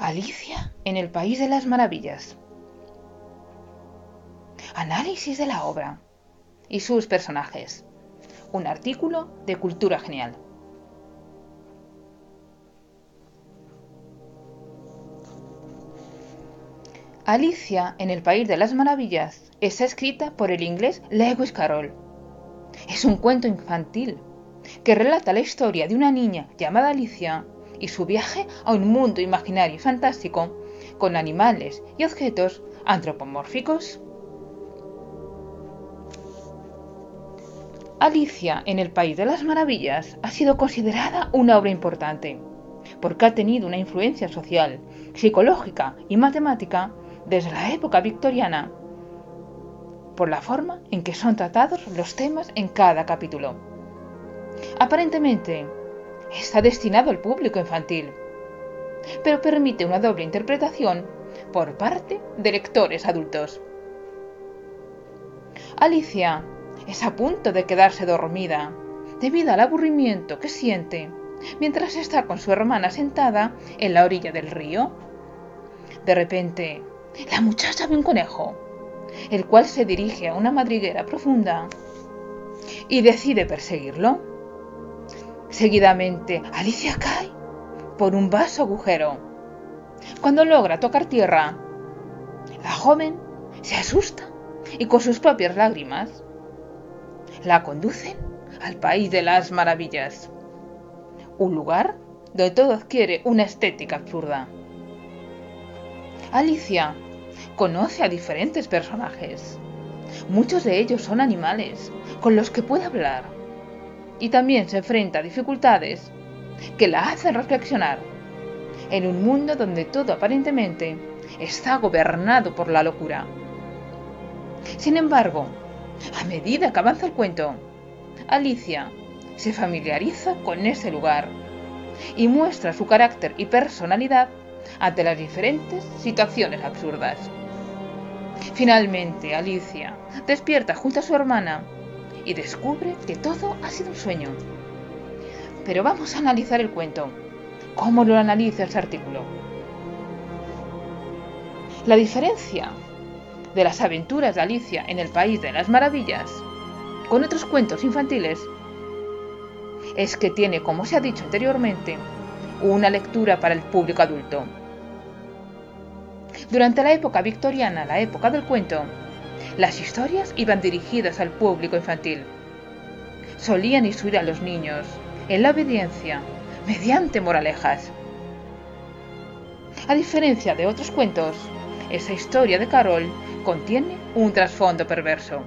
Alicia en el País de las Maravillas. Análisis de la obra y sus personajes. Un artículo de Cultura Genial. Alicia en el País de las Maravillas está escrita por el inglés Lewis Carroll. Es un cuento infantil que relata la historia de una niña llamada Alicia y su viaje a un mundo imaginario y fantástico con animales y objetos antropomórficos. Alicia en el País de las Maravillas ha sido considerada una obra importante, porque ha tenido una influencia social, psicológica y matemática desde la época victoriana, por la forma en que son tratados los temas en cada capítulo. Aparentemente, está destinado al público infantil, pero permite una doble interpretación por parte de lectores adultos. Alicia es a punto de quedarse dormida debido al aburrimiento que siente mientras está con su hermana sentada en la orilla del río. De repente, la muchacha ve un conejo, el cual se dirige a una madriguera profunda y decide perseguirlo. Seguidamente, Alicia cae por un vaso agujero. Cuando logra tocar tierra, la joven se asusta y con sus propias lágrimas la conducen al país de las maravillas, un lugar donde todo adquiere una estética absurda. Alicia conoce a diferentes personajes. Muchos de ellos son animales con los que puede hablar y también se enfrenta a dificultades que la hacen reflexionar en un mundo donde todo aparentemente está gobernado por la locura. Sin embargo, a medida que avanza el cuento, Alicia se familiariza con ese lugar y muestra su carácter y personalidad ante las diferentes situaciones absurdas. Finalmente, Alicia despierta junto a su hermana y descubre que todo ha sido un sueño. Pero vamos a analizar el cuento. ¿Cómo lo analiza este artículo? La diferencia de las aventuras de Alicia en el País de las Maravillas con otros cuentos infantiles es que tiene, como se ha dicho anteriormente, una lectura para el público adulto. Durante la época victoriana, la época del cuento, las historias iban dirigidas al público infantil. Solían instruir a los niños en la obediencia mediante moralejas. A diferencia de otros cuentos, esa historia de Carol contiene un trasfondo perverso.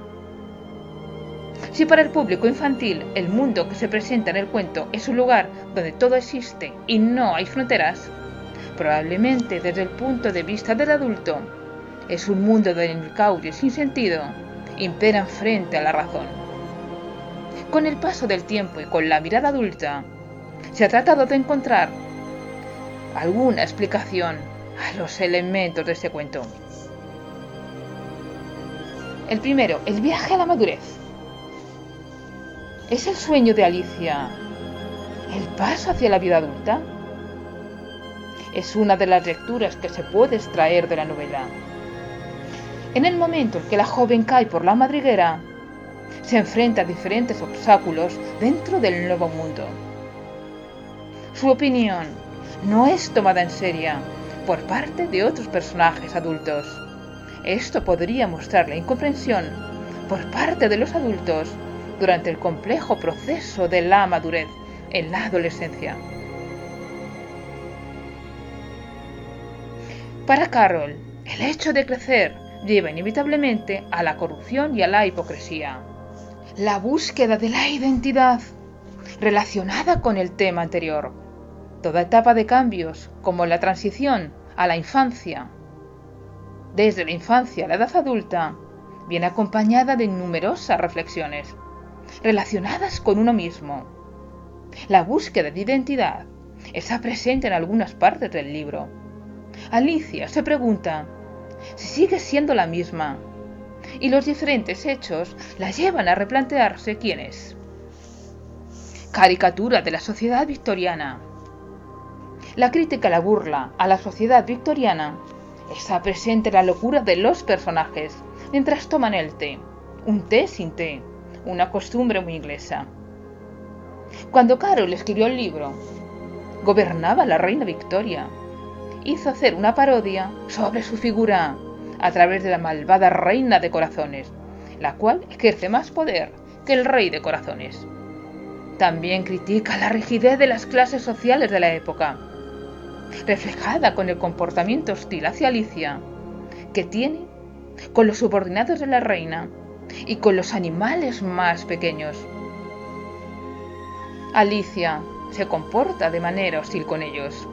Si para el público infantil el mundo que se presenta en el cuento es un lugar donde todo existe y no hay fronteras, probablemente desde el punto de vista del adulto es un mundo donde el caos sin sentido imperan frente a la razón. Con el paso del tiempo y con la mirada adulta, se ha tratado de encontrar alguna explicación a los elementos de este cuento. El primero, el viaje a la madurez. ¿Es el sueño de Alicia el paso hacia la vida adulta? Es una de las lecturas que se puede extraer de la novela. En el momento en que la joven cae por la madriguera, se enfrenta a diferentes obstáculos dentro del nuevo mundo. Su opinión no es tomada en serio por parte de otros personajes adultos. Esto podría mostrar la incomprensión por parte de los adultos durante el complejo proceso de la madurez en la adolescencia. Para Carol, el hecho de crecer lleva inevitablemente a la corrupción y a la hipocresía. La búsqueda de la identidad relacionada con el tema anterior. Toda etapa de cambios, como la transición a la infancia, desde la infancia a la edad adulta, viene acompañada de numerosas reflexiones relacionadas con uno mismo. La búsqueda de identidad está presente en algunas partes del libro. Alicia se pregunta sigue siendo la misma, y los diferentes hechos la llevan a replantearse quién es. Caricatura de la sociedad victoriana. La crítica la burla a la sociedad victoriana está presente en la locura de los personajes mientras toman el té, un té sin té, una costumbre muy inglesa. Cuando Carol escribió el libro, gobernaba la reina Victoria. Hizo hacer una parodia sobre su figura a través de la malvada reina de corazones, la cual ejerce más poder que el rey de corazones. También critica la rigidez de las clases sociales de la época, reflejada con el comportamiento hostil hacia Alicia, que tiene con los subordinados de la reina y con los animales más pequeños. Alicia se comporta de manera hostil con ellos.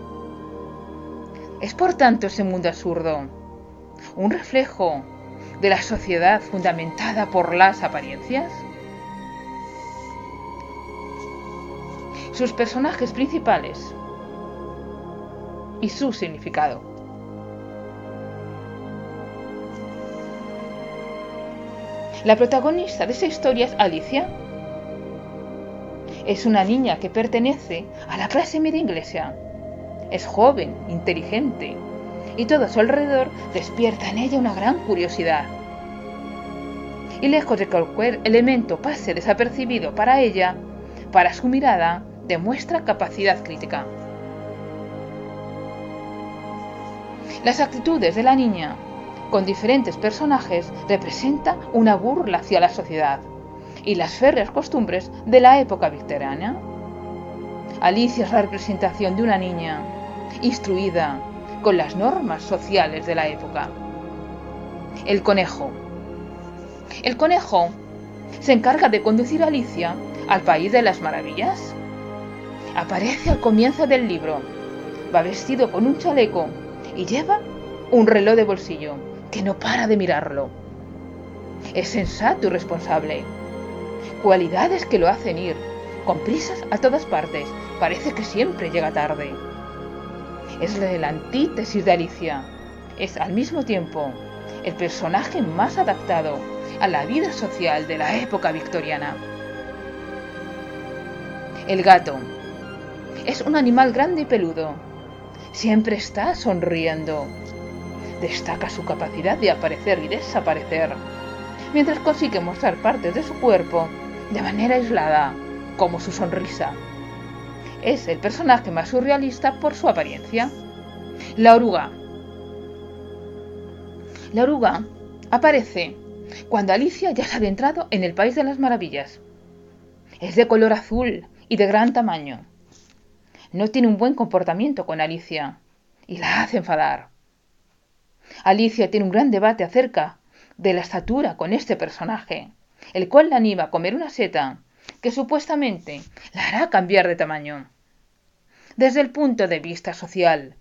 Es por tanto ese mundo absurdo, un reflejo de la sociedad fundamentada por las apariencias. Sus personajes principales y su significado. La protagonista de esa historia es Alicia. Es una niña que pertenece a la clase media inglesa. Es joven, inteligente, y todo a su alrededor despierta en ella una gran curiosidad. Y lejos de que cualquier elemento pase desapercibido para ella, para su mirada demuestra capacidad crítica. Las actitudes de la niña con diferentes personajes representa una burla hacia la sociedad y las férreas costumbres de la época victoriana. Alicia es la representación de una niña instruida con las normas sociales de la época. El conejo. El conejo se encarga de conducir a Alicia al país de las maravillas. Aparece al comienzo del libro. Va vestido con un chaleco y lleva un reloj de bolsillo que no para de mirarlo. Es sensato y responsable. Cualidades que lo hacen ir con prisas a todas partes. Parece que siempre llega tarde. Es la antítesis de Alicia. Es al mismo tiempo el personaje más adaptado a la vida social de la época victoriana. El gato. Es un animal grande y peludo. Siempre está sonriendo destaca su capacidad de aparecer y desaparecer, mientras consigue mostrar partes de su cuerpo de manera aislada, como su sonrisa. Es el personaje más surrealista por su apariencia. La oruga. La oruga aparece cuando Alicia ya se ha adentrado en el País de las Maravillas. Es de color azul y de gran tamaño. No tiene un buen comportamiento con Alicia y la hace enfadar. Alicia tiene un gran debate acerca de la estatura con este personaje, el cual la anima a comer una seta que supuestamente la hará cambiar de tamaño. Desde el punto de vista social,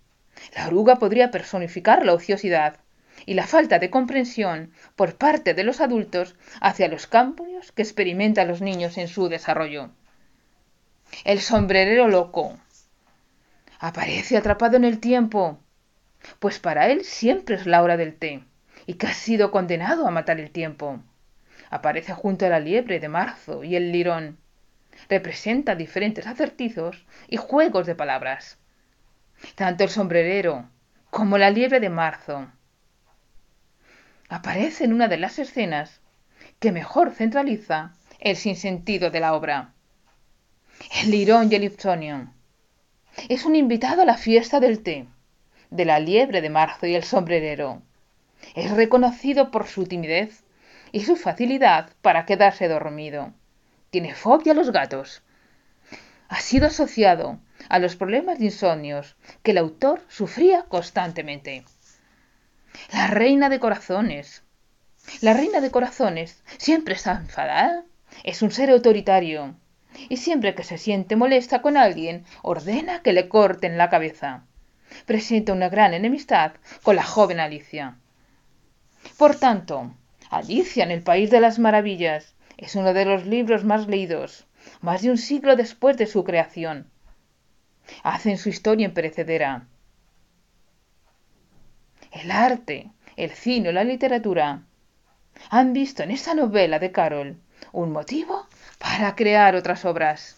la oruga podría personificar la ociosidad y la falta de comprensión por parte de los adultos hacia los cambios que experimentan los niños en su desarrollo. El sombrerero loco aparece atrapado en el tiempo pues para él siempre es la hora del té, y que ha sido condenado a matar el tiempo. Aparece junto a la liebre de marzo y el lirón. Representa diferentes acertizos y juegos de palabras. Tanto el sombrerero como la liebre de marzo aparece en una de las escenas que mejor centraliza el sinsentido de la obra. El lirón y el ipsonion. Es un invitado a la fiesta del té de la liebre de marzo y el sombrerero. Es reconocido por su timidez y su facilidad para quedarse dormido. Tiene fobia a los gatos. Ha sido asociado a los problemas de insomnios que el autor sufría constantemente. La reina de corazones. La reina de corazones siempre está enfadada. Es un ser autoritario. Y siempre que se siente molesta con alguien, ordena que le corten la cabeza presenta una gran enemistad con la joven Alicia. Por tanto, Alicia en el País de las Maravillas es uno de los libros más leídos, más de un siglo después de su creación. Hacen su historia imperecedera. El arte, el cine la literatura han visto en esta novela de Carol un motivo para crear otras obras.